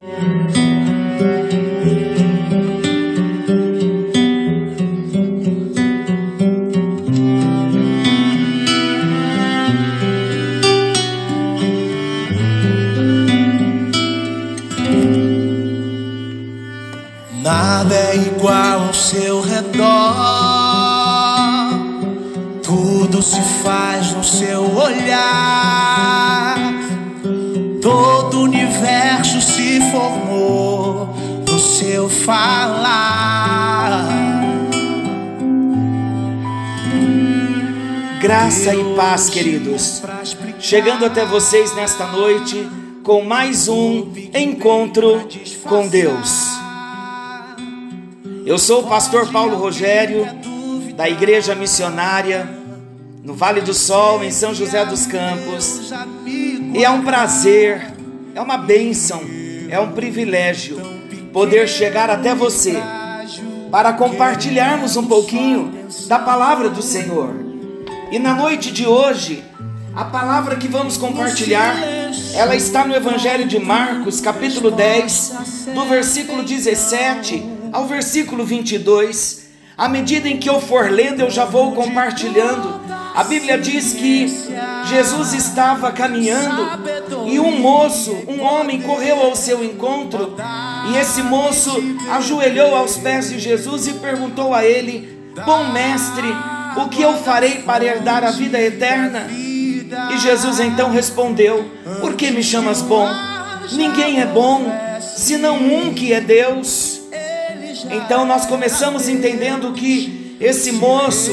Nada paz, queridos. Chegando até vocês nesta noite com mais um encontro com Deus. Eu sou o pastor Paulo Rogério, da Igreja Missionária, no Vale do Sol, em São José dos Campos. E é um prazer, é uma bênção, é um privilégio poder chegar até você para compartilharmos um pouquinho da palavra do Senhor. E na noite de hoje, a palavra que vamos compartilhar, ela está no Evangelho de Marcos, capítulo 10, do versículo 17 ao versículo 22. À medida em que eu for lendo, eu já vou compartilhando. A Bíblia diz que Jesus estava caminhando e um moço, um homem, correu ao seu encontro. E esse moço ajoelhou aos pés de Jesus e perguntou a ele: Bom mestre, o que eu farei para herdar a vida eterna? E Jesus então respondeu: Por que me chamas bom? Ninguém é bom, senão um que é Deus. Então nós começamos entendendo que esse moço,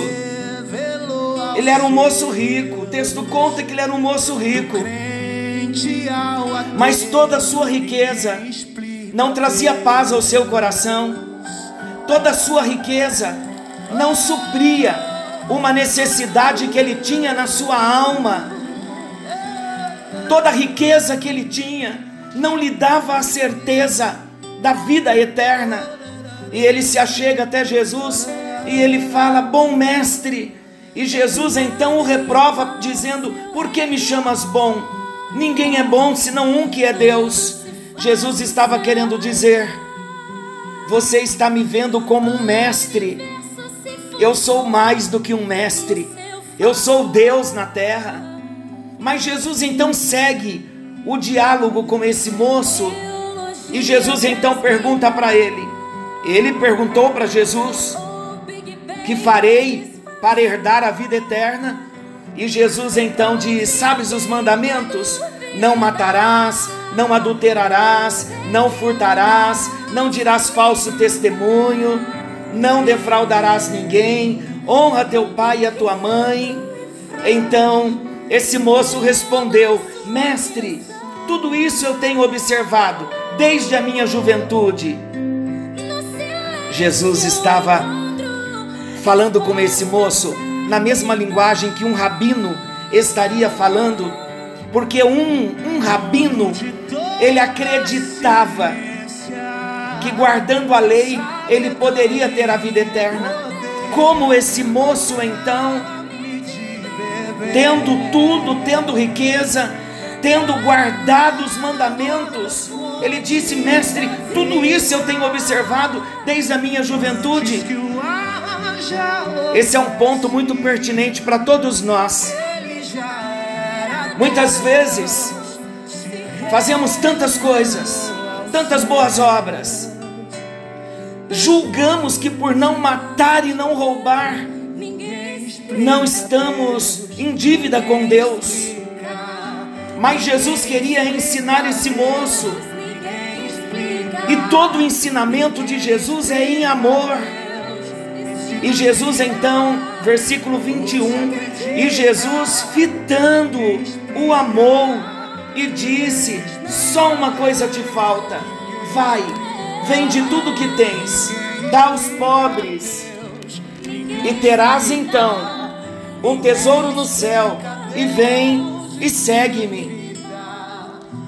ele era um moço rico. O texto conta que ele era um moço rico. Mas toda a sua riqueza não trazia paz ao seu coração. Toda a sua riqueza não supria uma necessidade que ele tinha na sua alma. Toda a riqueza que ele tinha não lhe dava a certeza da vida eterna. E ele se achega até Jesus e ele fala: Bom mestre. E Jesus então o reprova, dizendo: Por que me chamas bom? Ninguém é bom senão um que é Deus. Jesus estava querendo dizer: Você está me vendo como um mestre. Eu sou mais do que um mestre. Eu sou Deus na terra. Mas Jesus então segue o diálogo com esse moço. E Jesus então pergunta para ele: ele perguntou para Jesus: Que farei para herdar a vida eterna? E Jesus então diz: Sabes os mandamentos? Não matarás, não adulterarás, não furtarás, não dirás falso testemunho, não defraudarás ninguém, honra teu pai e a tua mãe. Então esse moço respondeu: Mestre, tudo isso eu tenho observado desde a minha juventude. Jesus estava falando com esse moço na mesma linguagem que um rabino estaria falando, porque um, um rabino ele acreditava que guardando a lei ele poderia ter a vida eterna. Como esse moço então, tendo tudo, tendo riqueza, tendo guardado os mandamentos, ele disse: Mestre, tudo isso eu tenho observado desde a minha juventude. Esse é um ponto muito pertinente para todos nós. Muitas vezes fazemos tantas coisas, tantas boas obras, julgamos que por não matar e não roubar, não estamos em dívida com Deus. Mas Jesus queria ensinar esse moço e todo o ensinamento de Jesus é em amor. E Jesus então, versículo 21, e Jesus fitando o amor e disse: Só uma coisa te falta. Vai, vende tudo que tens, dá aos pobres, e terás então um tesouro no céu, e vem e segue-me.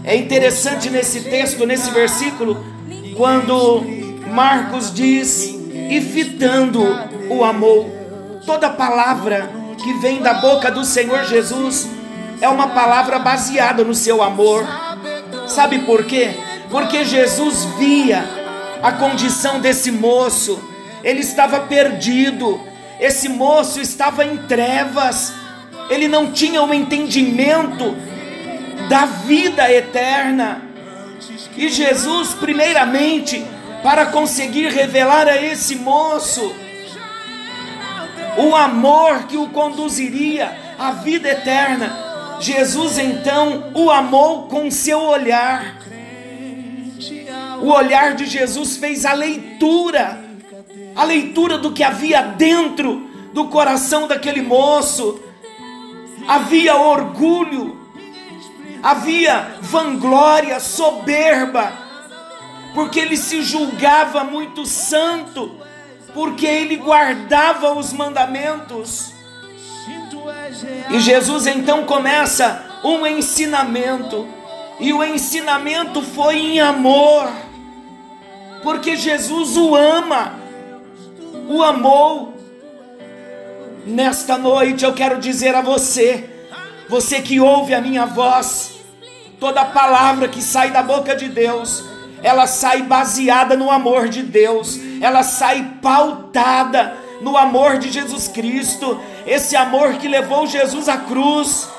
É interessante nesse texto, nesse versículo, quando Marcos diz, e fitando o amor, toda palavra que vem da boca do Senhor Jesus é uma palavra baseada no seu amor. Sabe por quê? porque Jesus via a condição desse moço, ele estava perdido, esse moço estava em trevas, ele não tinha o um entendimento da vida eterna. E Jesus, primeiramente, para conseguir revelar a esse moço o amor que o conduziria à vida eterna, Jesus então o amou com seu olhar. O olhar de Jesus fez a leitura, a leitura do que havia dentro do coração daquele moço. Havia orgulho, havia vanglória, soberba, porque ele se julgava muito santo, porque ele guardava os mandamentos. E Jesus então começa um ensinamento, e o ensinamento foi em amor, porque Jesus o ama, o amou. Nesta noite eu quero dizer a você, você que ouve a minha voz, toda palavra que sai da boca de Deus, ela sai baseada no amor de Deus, ela sai pautada no amor de Jesus Cristo, esse amor que levou Jesus à cruz.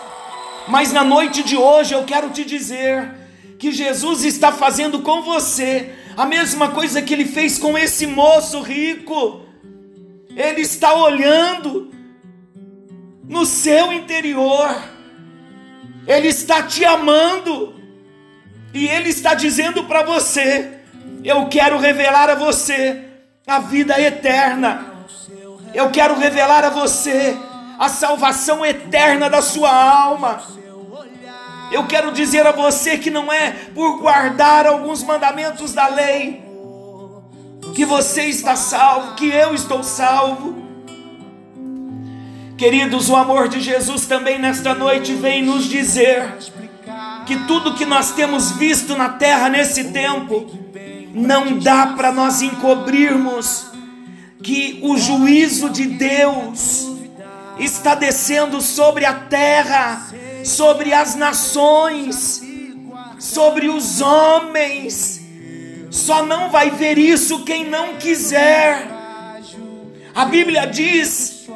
Mas na noite de hoje eu quero te dizer que Jesus está fazendo com você a mesma coisa que ele fez com esse moço rico. Ele está olhando no seu interior ele está te amando. E Ele está dizendo para você: Eu quero revelar a você a vida eterna. Eu quero revelar a você a salvação eterna da sua alma. Eu quero dizer a você que não é por guardar alguns mandamentos da lei que você está salvo, que eu estou salvo. Queridos, o amor de Jesus também nesta noite vem nos dizer que tudo que nós temos visto na terra nesse tempo não dá para nós encobrirmos que o juízo de Deus está descendo sobre a terra, sobre as nações, sobre os homens. Só não vai ver isso quem não quiser. A Bíblia diz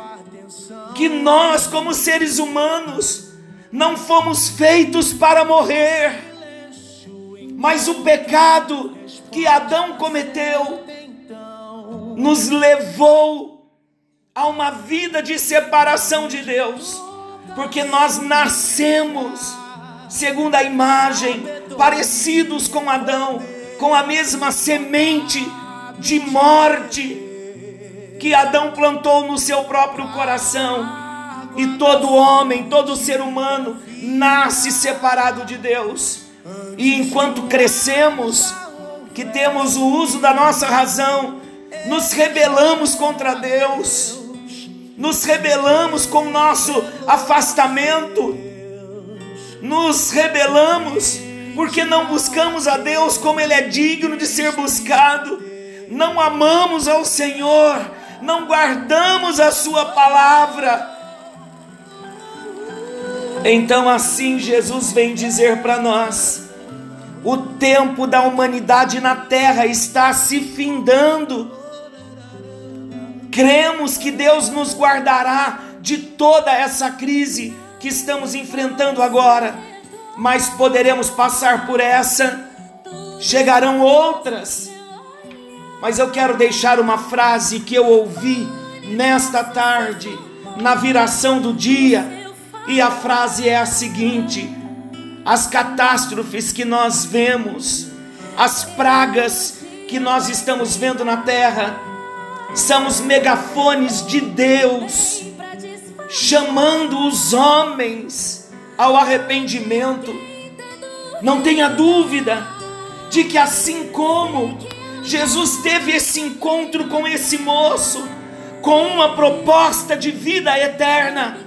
que nós, como seres humanos, não fomos feitos para morrer, mas o pecado que Adão cometeu nos levou a uma vida de separação de Deus, porque nós nascemos segundo a imagem, parecidos com Adão, com a mesma semente de morte que Adão plantou no seu próprio coração. E todo homem, todo ser humano nasce separado de Deus. E enquanto crescemos, que temos o uso da nossa razão, nos rebelamos contra Deus, nos rebelamos com o nosso afastamento, nos rebelamos porque não buscamos a Deus como Ele é digno de ser buscado, não amamos ao Senhor não guardamos a Sua palavra. Então, assim, Jesus vem dizer para nós: o tempo da humanidade na terra está se findando. Cremos que Deus nos guardará de toda essa crise que estamos enfrentando agora, mas poderemos passar por essa, chegarão outras. Mas eu quero deixar uma frase que eu ouvi nesta tarde, na viração do dia, e a frase é a seguinte: as catástrofes que nós vemos, as pragas que nós estamos vendo na terra, são os megafones de Deus chamando os homens ao arrependimento. Não tenha dúvida de que assim como Jesus teve esse encontro com esse moço, com uma proposta de vida eterna.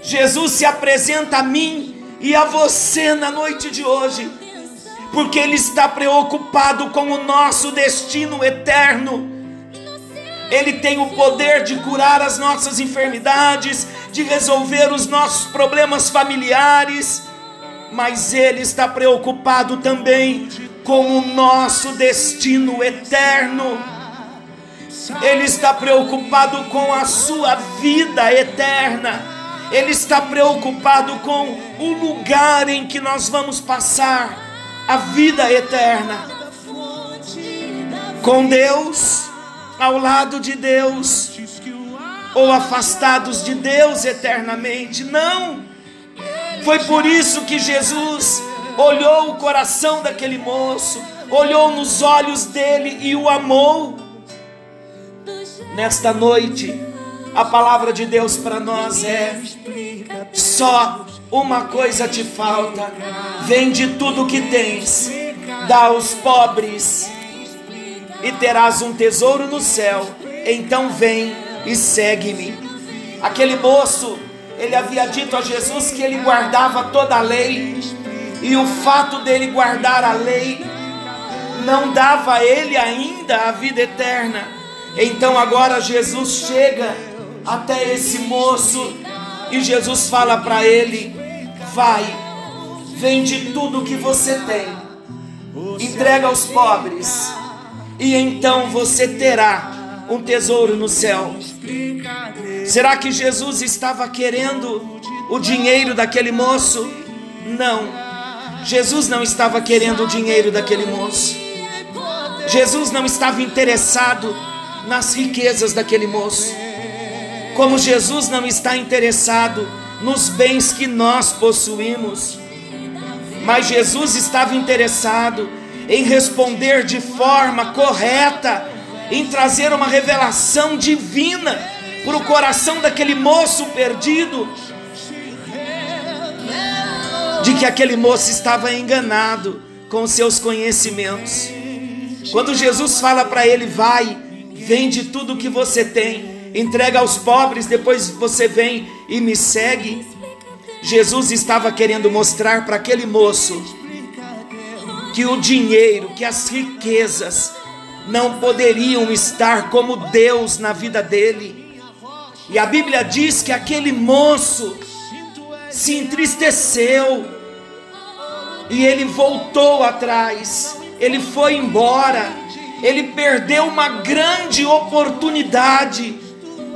Jesus se apresenta a mim e a você na noite de hoje, porque Ele está preocupado com o nosso destino eterno. Ele tem o poder de curar as nossas enfermidades, de resolver os nossos problemas familiares, mas Ele está preocupado também com o nosso destino eterno. Ele está preocupado com a sua vida eterna. Ele está preocupado com o lugar em que nós vamos passar a vida eterna. Com Deus, ao lado de Deus, ou afastados de Deus eternamente. Não. Foi por isso que Jesus olhou o coração daquele moço, olhou nos olhos dele e o amou. Nesta noite, a palavra de Deus para nós é: só uma coisa te falta, vende tudo que tens, dá aos pobres e terás um tesouro no céu. Então vem e segue-me. Aquele moço, ele havia dito a Jesus que ele guardava toda a lei, e o fato dele guardar a lei não dava a ele ainda a vida eterna. Então agora Jesus chega até esse moço e Jesus fala para ele: Vai, vende tudo que você tem, entrega aos pobres, e então você terá um tesouro no céu. Será que Jesus estava querendo o dinheiro daquele moço? Não. Jesus não estava querendo o dinheiro daquele moço. Jesus não estava interessado nas riquezas daquele moço. Como Jesus não está interessado nos bens que nós possuímos. Mas Jesus estava interessado em responder de forma correta em trazer uma revelação divina para o coração daquele moço perdido, de que aquele moço estava enganado com seus conhecimentos. Quando Jesus fala para ele: Vai, vende tudo o que você tem, entrega aos pobres, depois você vem e me segue. Jesus estava querendo mostrar para aquele moço que o dinheiro, que as riquezas, não poderiam estar como Deus na vida dele. E a Bíblia diz que aquele moço se entristeceu e ele voltou atrás, ele foi embora, ele perdeu uma grande oportunidade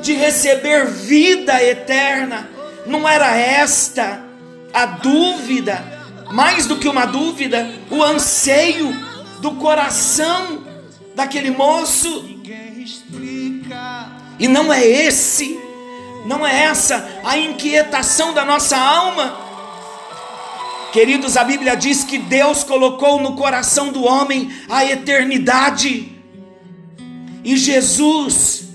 de receber vida eterna. Não era esta a dúvida, mais do que uma dúvida, o anseio do coração daquele moço. E não é esse, não é essa a inquietação da nossa alma. Queridos, a Bíblia diz que Deus colocou no coração do homem a eternidade. E Jesus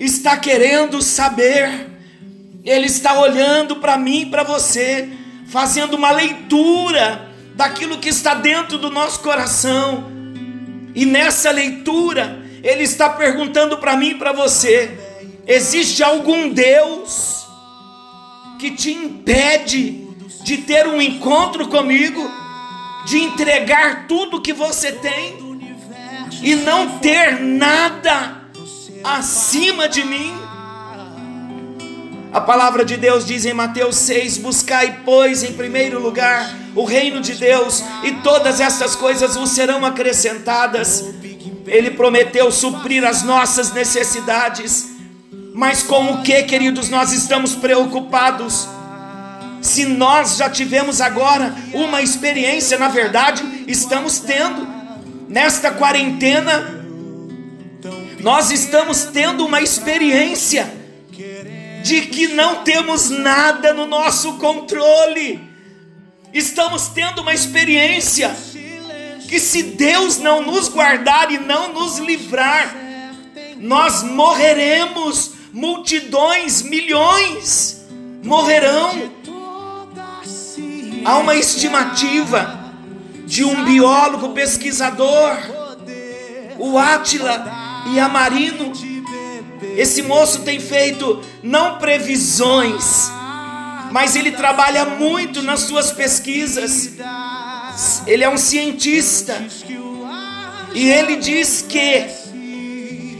está querendo saber, Ele está olhando para mim e para você, fazendo uma leitura daquilo que está dentro do nosso coração e nessa leitura, ele está perguntando para mim e para você: existe algum Deus que te impede de ter um encontro comigo, de entregar tudo que você tem e não ter nada acima de mim? A palavra de Deus diz em Mateus 6: Buscai, pois, em primeiro lugar o reino de Deus, e todas essas coisas vos serão acrescentadas. Ele prometeu suprir as nossas necessidades, mas com o que, queridos, nós estamos preocupados? Se nós já tivemos agora uma experiência, na verdade, estamos tendo, nesta quarentena, nós estamos tendo uma experiência de que não temos nada no nosso controle. Estamos tendo uma experiência que se Deus não nos guardar e não nos livrar, nós morreremos, multidões, milhões morrerão. Há uma estimativa de um biólogo pesquisador, o Átila Yamarino, esse moço tem feito não previsões, mas ele trabalha muito nas suas pesquisas. Ele é um cientista. E ele diz que,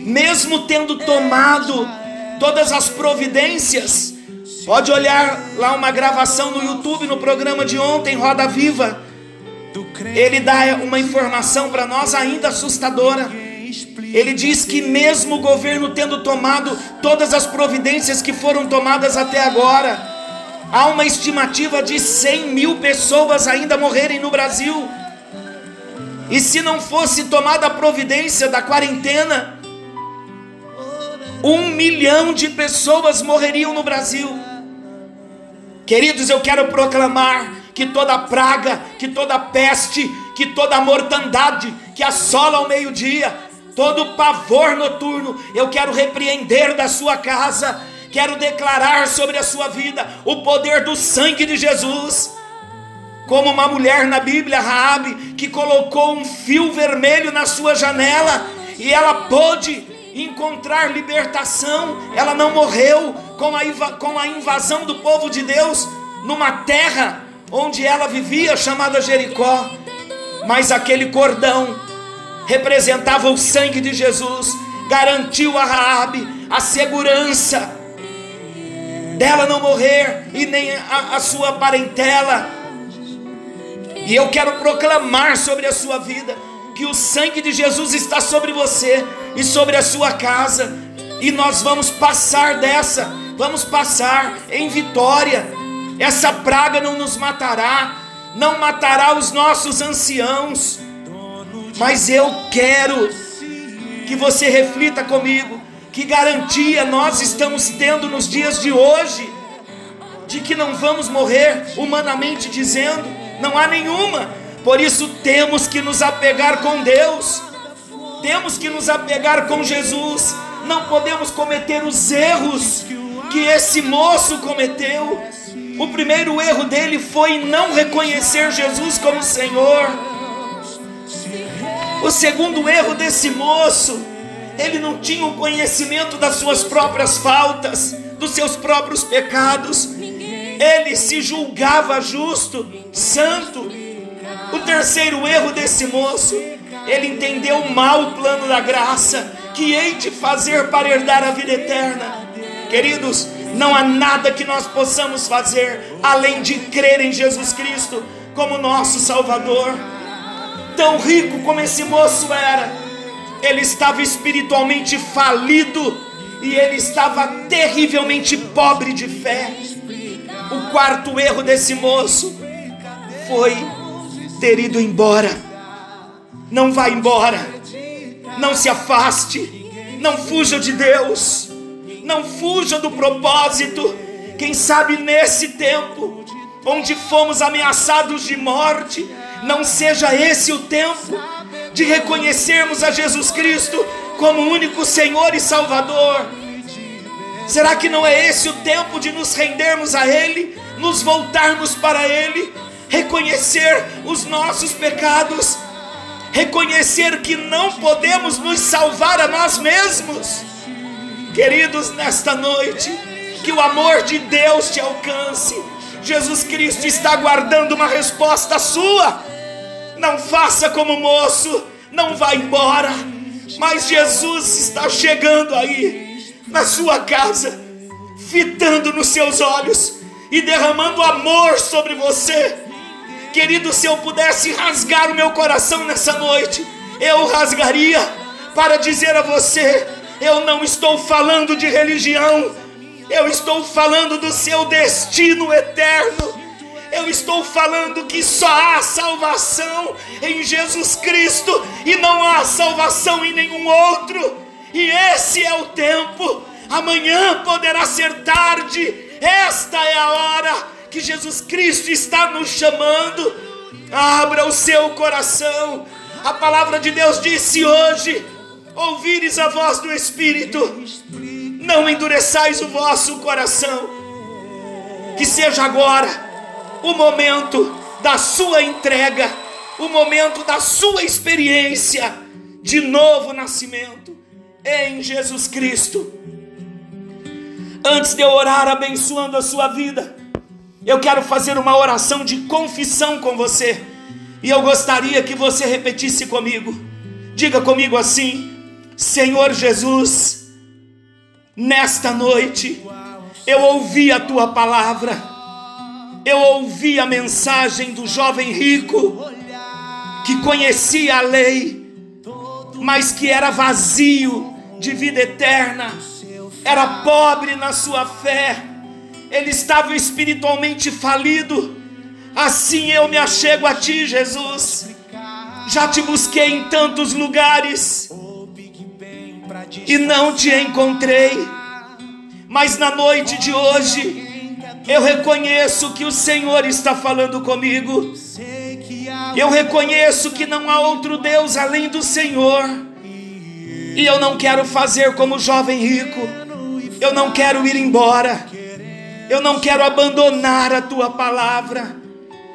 mesmo tendo tomado todas as providências, pode olhar lá uma gravação no YouTube no programa de ontem, Roda Viva. ele dá uma informação para nós ainda assustadora. Ele diz que, mesmo o governo tendo tomado todas as providências que foram tomadas até agora, há uma estimativa de 100 mil pessoas ainda morrerem no Brasil. E se não fosse tomada a providência da quarentena, um milhão de pessoas morreriam no Brasil. Queridos, eu quero proclamar que toda praga, que toda peste, que toda mortandade que assola ao meio-dia, todo pavor noturno, eu quero repreender da sua casa, quero declarar sobre a sua vida o poder do sangue de Jesus. Como uma mulher na Bíblia, Raabe, que colocou um fio vermelho na sua janela e ela pôde encontrar libertação, ela não morreu com a, com a invasão do povo de Deus numa terra onde ela vivia, chamada Jericó. Mas aquele cordão representava o sangue de Jesus, garantiu a Raabe a segurança dela não morrer e nem a, a sua parentela. E eu quero proclamar sobre a sua vida que o sangue de Jesus está sobre você e sobre a sua casa, e nós vamos passar dessa, vamos passar em vitória. Essa praga não nos matará, não matará os nossos anciãos, mas eu quero que você reflita comigo que garantia nós estamos tendo nos dias de hoje de que não vamos morrer humanamente dizendo, não há nenhuma. Por isso temos que nos apegar com Deus. Temos que nos apegar com Jesus. Não podemos cometer os erros que esse moço cometeu. O primeiro erro dele foi não reconhecer Jesus como Senhor. O segundo erro desse moço, ele não tinha o conhecimento das suas próprias faltas, dos seus próprios pecados. Ele se julgava justo, santo. O terceiro erro desse moço, ele entendeu mal o plano da graça que hei de fazer para herdar a vida eterna. Queridos, não há nada que nós possamos fazer além de crer em Jesus Cristo como nosso Salvador. Tão rico como esse moço era, ele estava espiritualmente falido e ele estava terrivelmente pobre de fé. O quarto erro desse moço foi ter ido embora. Não vá embora, não se afaste, não fuja de Deus não fuja do propósito. Quem sabe nesse tempo, onde fomos ameaçados de morte, não seja esse o tempo de reconhecermos a Jesus Cristo como único Senhor e Salvador. Será que não é esse o tempo de nos rendermos a Ele, nos voltarmos para Ele, reconhecer os nossos pecados, reconhecer que não podemos nos salvar a nós mesmos? Queridos, nesta noite, que o amor de Deus te alcance. Jesus Cristo está aguardando uma resposta sua. Não faça como moço, não vá embora. Mas Jesus está chegando aí, na sua casa, fitando nos seus olhos e derramando amor sobre você. Querido, se eu pudesse rasgar o meu coração nessa noite, eu rasgaria para dizer a você eu não estou falando de religião, eu estou falando do seu destino eterno. Eu estou falando que só há salvação em Jesus Cristo e não há salvação em nenhum outro. E esse é o tempo. Amanhã poderá ser tarde. Esta é a hora que Jesus Cristo está nos chamando. Abra o seu coração. A palavra de Deus disse hoje: ouvires a voz do Espírito, não endureçais o vosso coração. Que seja agora o momento da sua entrega, o momento da sua experiência de novo nascimento em Jesus Cristo. Antes de eu orar abençoando a sua vida, eu quero fazer uma oração de confissão com você. E eu gostaria que você repetisse comigo. Diga comigo assim: Senhor Jesus, nesta noite eu ouvi a tua palavra, eu ouvi a mensagem do jovem rico que conhecia a lei, mas que era vazio de vida eterna, era pobre na sua fé, ele estava espiritualmente falido. Assim eu me achego a ti, Jesus. Já te busquei em tantos lugares e não te encontrei. Mas na noite de hoje, eu reconheço que o Senhor está falando comigo. Eu reconheço que não há outro Deus além do Senhor. E eu não quero fazer como o jovem rico. Eu não quero ir embora. Eu não quero abandonar a tua palavra.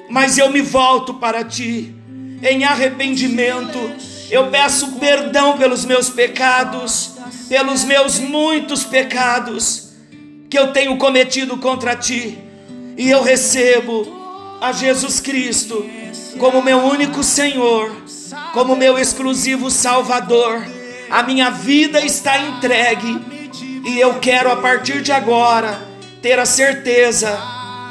Mas eu me volto para ti em arrependimento. Eu peço perdão pelos meus pecados, pelos meus muitos pecados que eu tenho cometido contra ti, e eu recebo a Jesus Cristo como meu único Senhor, como meu exclusivo Salvador. A minha vida está entregue e eu quero a partir de agora ter a certeza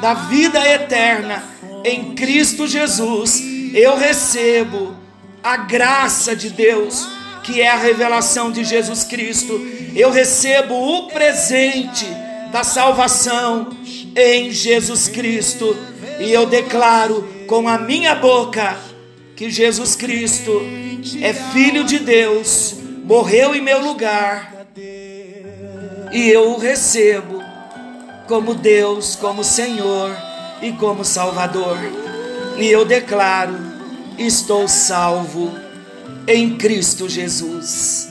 da vida eterna em Cristo Jesus. Eu recebo a graça de Deus, que é a revelação de Jesus Cristo. Eu recebo o presente da salvação em Jesus Cristo. E eu declaro com a minha boca que Jesus Cristo é Filho de Deus, morreu em meu lugar, e eu o recebo como Deus, como Senhor e como Salvador. E eu declaro: estou salvo em Cristo Jesus.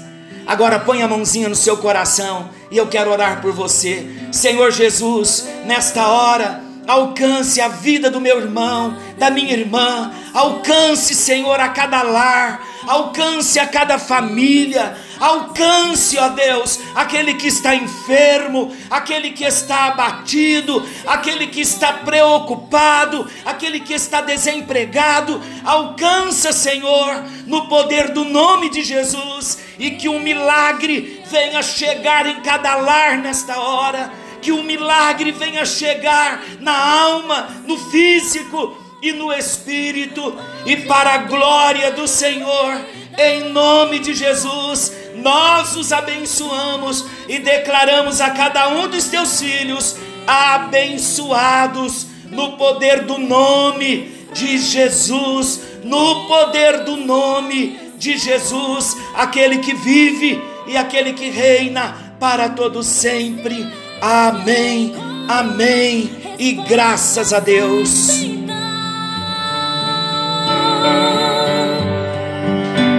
Agora põe a mãozinha no seu coração e eu quero orar por você. Senhor Jesus, nesta hora, alcance a vida do meu irmão, da minha irmã, alcance, Senhor, a cada lar, alcance a cada família, alcance, ó Deus, aquele que está enfermo, aquele que está abatido, aquele que está preocupado, aquele que está desempregado, alcança, Senhor, no poder do nome de Jesus e que um milagre venha chegar em cada lar nesta hora, que um milagre venha chegar na alma, no físico e no espírito, e para a glória do Senhor, em nome de Jesus, nós os abençoamos e declaramos a cada um dos teus filhos abençoados no poder do nome de Jesus, no poder do nome de Jesus, aquele que vive e aquele que reina para todo sempre. Amém. Amém. E graças a Deus.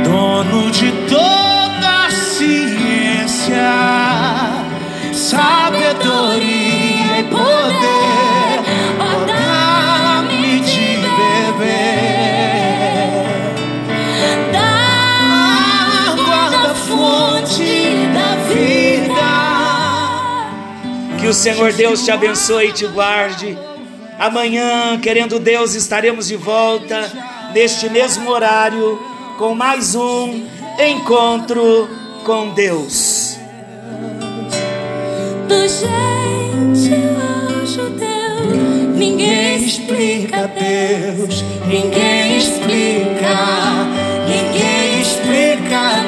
Dono de ciência, sabedoria e poder, ó, dá-me de beber. Da água da fonte da vida. Que o Senhor Deus te abençoe e te guarde. Amanhã, querendo Deus, estaremos de volta neste mesmo horário com mais um encontro com Deus. Do jeito ao judeu, ninguém explica Deus, ninguém explica, ninguém explica